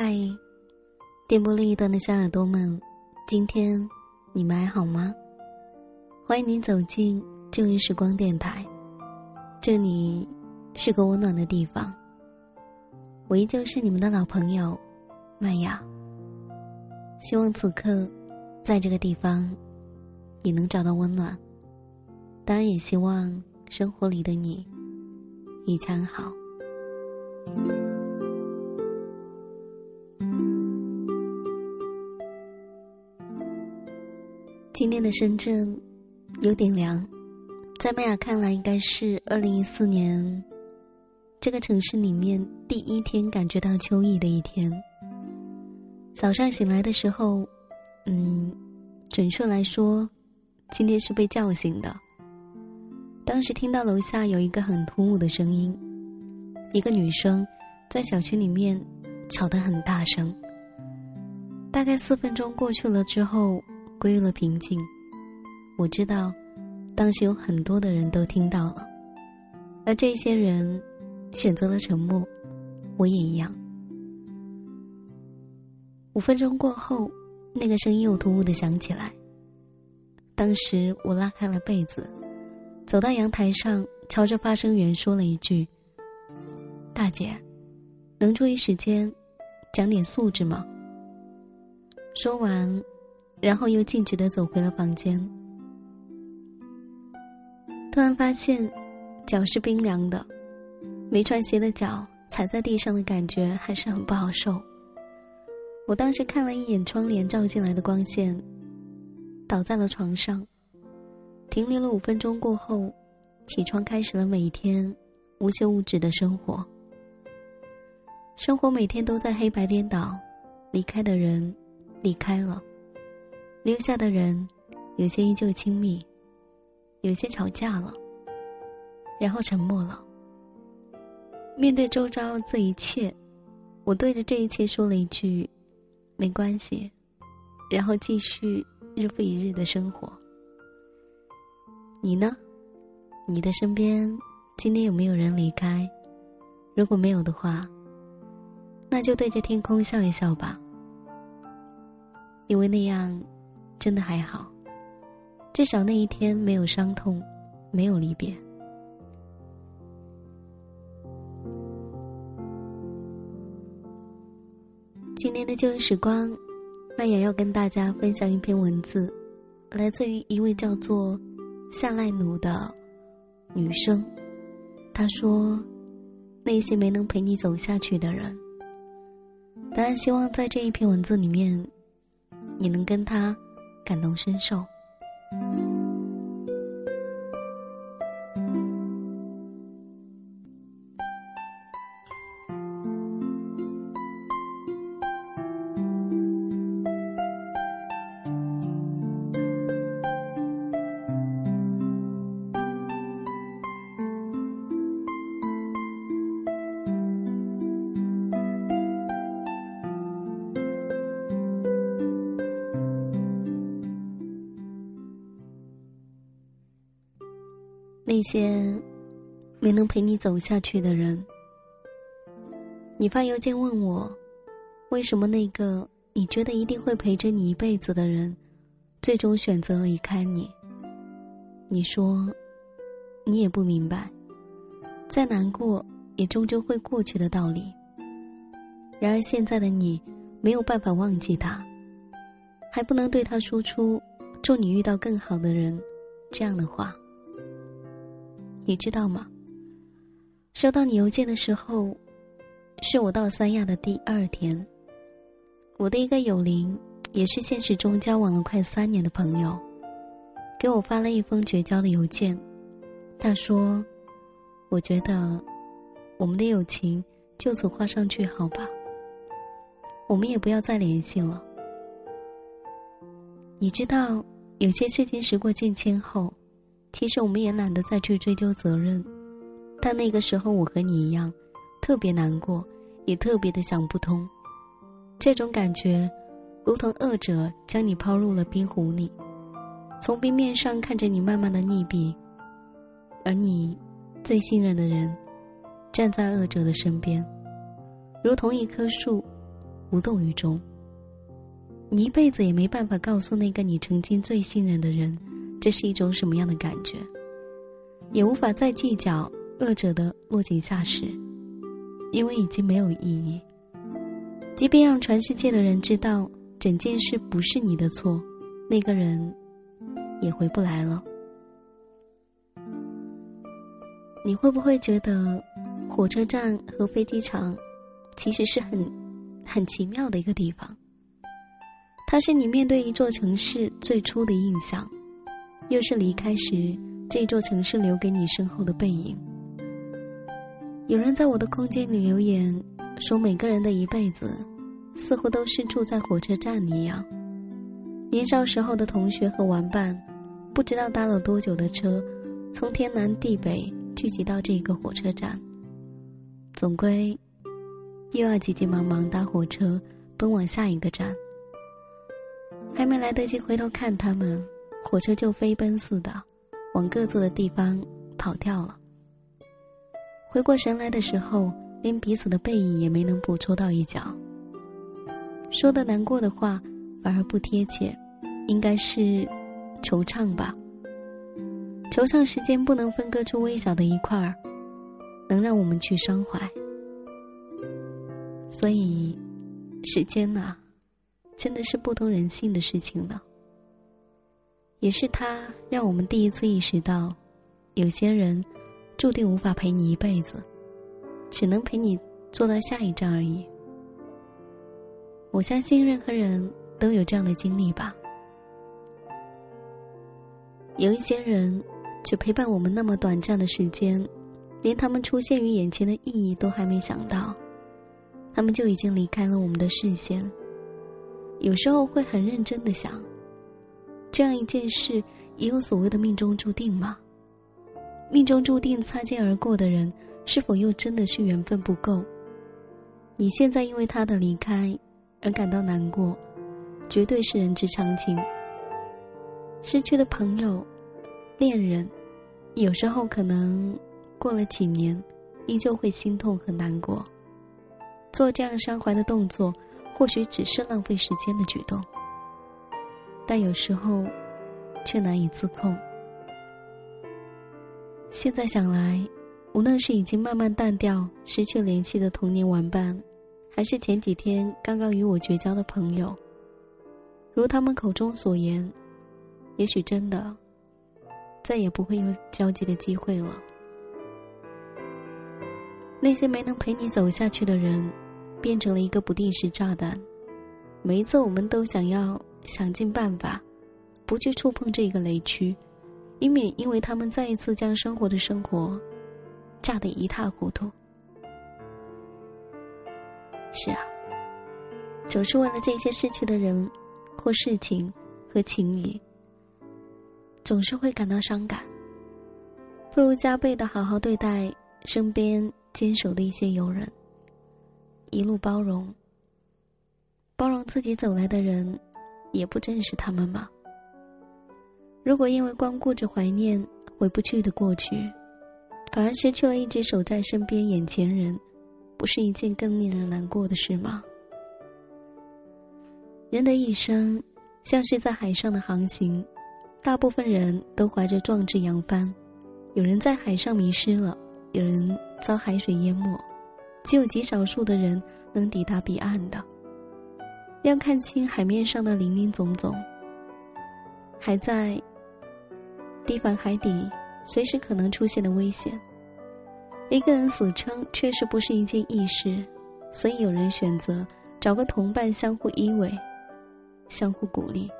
嗨，电波另一端的小耳朵们，今天你们还好吗？欢迎您走进旧日时光电台，这里是个温暖的地方。我依旧是你们的老朋友麦雅。希望此刻在这个地方，你能找到温暖。当然，也希望生活里的你一切安好。今天的深圳有点凉，在麦雅看来，应该是二零一四年这个城市里面第一天感觉到秋意的一天。早上醒来的时候，嗯，准确来说，今天是被叫醒的。当时听到楼下有一个很突兀的声音，一个女生在小区里面吵得很大声。大概四分钟过去了之后。归于了平静。我知道，当时有很多的人都听到了，而这些人选择了沉默，我也一样。五分钟过后，那个声音又突兀的响起来。当时我拉开了被子，走到阳台上，朝着发声源说了一句：“大姐，能注意时间，讲点素质吗？”说完。然后又径直的走回了房间。突然发现，脚是冰凉的，没穿鞋的脚踩在地上的感觉还是很不好受。我当时看了一眼窗帘照进来的光线，倒在了床上，停留了五分钟过后，起床开始了每一天无休无止的生活。生活每天都在黑白颠倒，离开的人离开了。留下的人，有些依旧亲密，有些吵架了，然后沉默了。面对周遭这一切，我对着这一切说了一句：“没关系。”然后继续日复一日的生活。你呢？你的身边今天有没有人离开？如果没有的话，那就对着天空笑一笑吧，因为那样。真的还好，至少那一天没有伤痛，没有离别。今天的旧时光，麦雅要跟大家分享一篇文字，来自于一位叫做夏赖努的女生。她说：“那些没能陪你走下去的人。”当然，希望在这一篇文字里面，你能跟他。感同身受。一些没能陪你走下去的人，你发邮件问我，为什么那个你觉得一定会陪着你一辈子的人，最终选择离开你？你说，你也不明白，再难过也终究会过去的道理。然而现在的你没有办法忘记他，还不能对他说出“祝你遇到更好的人”这样的话。你知道吗？收到你邮件的时候，是我到三亚的第二天。我的一个友邻，也是现实中交往了快三年的朋友，给我发了一封绝交的邮件。他说：“我觉得我们的友情就此画上句号吧，我们也不要再联系了。”你知道，有些事情时过境迁后。其实我们也懒得再去追究责任，但那个时候我和你一样，特别难过，也特别的想不通。这种感觉，如同恶者将你抛入了冰湖里，从冰面上看着你慢慢的溺毙，而你最信任的人，站在恶者的身边，如同一棵树，无动于衷。你一辈子也没办法告诉那个你曾经最信任的人，这是一种什么样的感觉，也无法再计较恶者的落井下石，因为已经没有意义。即便让全世界的人知道整件事不是你的错，那个人也回不来了。你会不会觉得，火车站和飞机场，其实是很很奇妙的一个地方？它是你面对一座城市最初的印象，又是离开时这座城市留给你身后的背影。有人在我的空间里留言说：“每个人的一辈子，似乎都是住在火车站一样。年少时候的同学和玩伴，不知道搭了多久的车，从天南地北聚集到这个火车站，总归又要急急忙忙搭火车奔往下一个站。”还没来得及回头看他们，火车就飞奔似的往各自的地方跑掉了。回过神来的时候，连彼此的背影也没能捕捉到一角。说的难过的话反而不贴切，应该是惆怅吧。惆怅时间不能分割出微小的一块儿，能让我们去伤怀。所以，时间呐。真的是不通人性的事情了。也是他让我们第一次意识到，有些人注定无法陪你一辈子，只能陪你坐到下一站而已。我相信任何人都有这样的经历吧。有一些人只陪伴我们那么短暂的时间，连他们出现于眼前的意义都还没想到，他们就已经离开了我们的视线。有时候会很认真的想，这样一件事也有所谓的命中注定吗？命中注定擦肩而过的人，是否又真的是缘分不够？你现在因为他的离开而感到难过，绝对是人之常情。失去的朋友、恋人，有时候可能过了几年，依旧会心痛和难过。做这样伤怀的动作。或许只是浪费时间的举动，但有时候却难以自控。现在想来，无论是已经慢慢淡掉、失去联系的童年玩伴，还是前几天刚刚与我绝交的朋友，如他们口中所言，也许真的再也不会有交集的机会了。那些没能陪你走下去的人。变成了一个不定时炸弹，每一次我们都想要想尽办法，不去触碰这个雷区，以免因为他们再一次将生活的生活炸得一塌糊涂。是啊，总是为了这些逝去的人或事情和情谊，总是会感到伤感。不如加倍的好好对待身边坚守的一些友人。一路包容，包容自己走来的人，也不正是他们吗？如果因为光顾着怀念回不去的过去，反而失去了一直守在身边眼前人，不是一件更令人难过的事吗？人的一生像是在海上的航行，大部分人都怀着壮志扬帆，有人在海上迷失了，有人遭海水淹没。只有极少数的人能抵达彼岸的。要看清海面上的林林总总，还在堤防海底随时可能出现的危险。一个人死撑确实不是一件易事，所以有人选择找个同伴相互依偎，相互鼓励。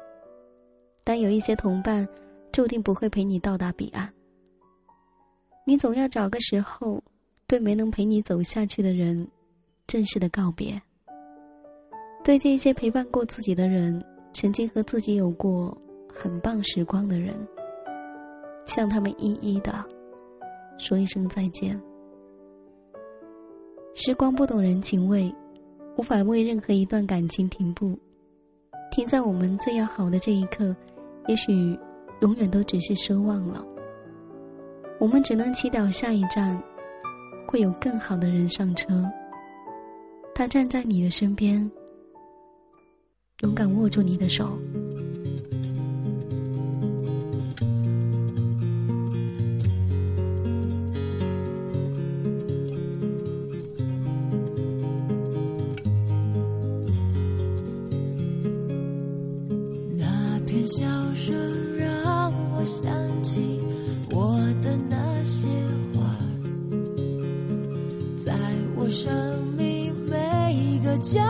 但有一些同伴注定不会陪你到达彼岸，你总要找个时候。对没能陪你走下去的人，正式的告别。对这些陪伴过自己的人，曾经和自己有过很棒时光的人，向他们一一的说一声再见。时光不懂人情味，无法为任何一段感情停步，停在我们最要好的这一刻，也许永远都只是奢望了。我们只能祈祷下一站。会有更好的人上车。他站在你的身边，勇敢握住你的手。那片笑声让我想起我的那些花，在我生命每一个角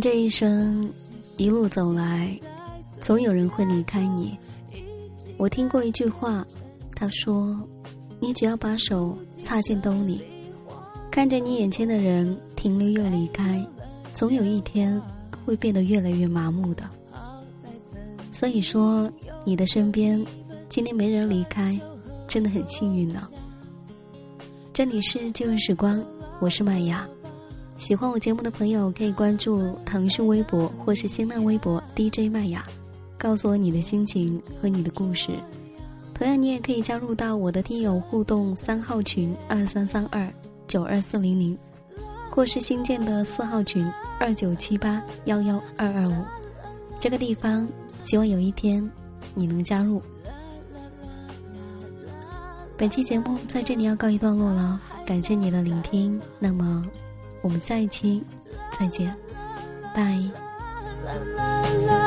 这一生，一路走来，总有人会离开你。我听过一句话，他说：“你只要把手插进兜里，看着你眼前的人停留又离开，总有一天会变得越来越麻木的。”所以说，你的身边今天没人离开，真的很幸运呢。这里是旧日时光，我是麦雅。喜欢我节目的朋友可以关注腾讯微博或是新浪微博 DJ 麦雅，告诉我你的心情和你的故事。同样，你也可以加入到我的听友互动三号群二三三二九二四零零，或是新建的四号群二九七八幺幺二二五。这个地方，希望有一天你能加入。本期节目在这里要告一段落了，感谢你的聆听。那么。我们下一期再见，拜。啦啦啦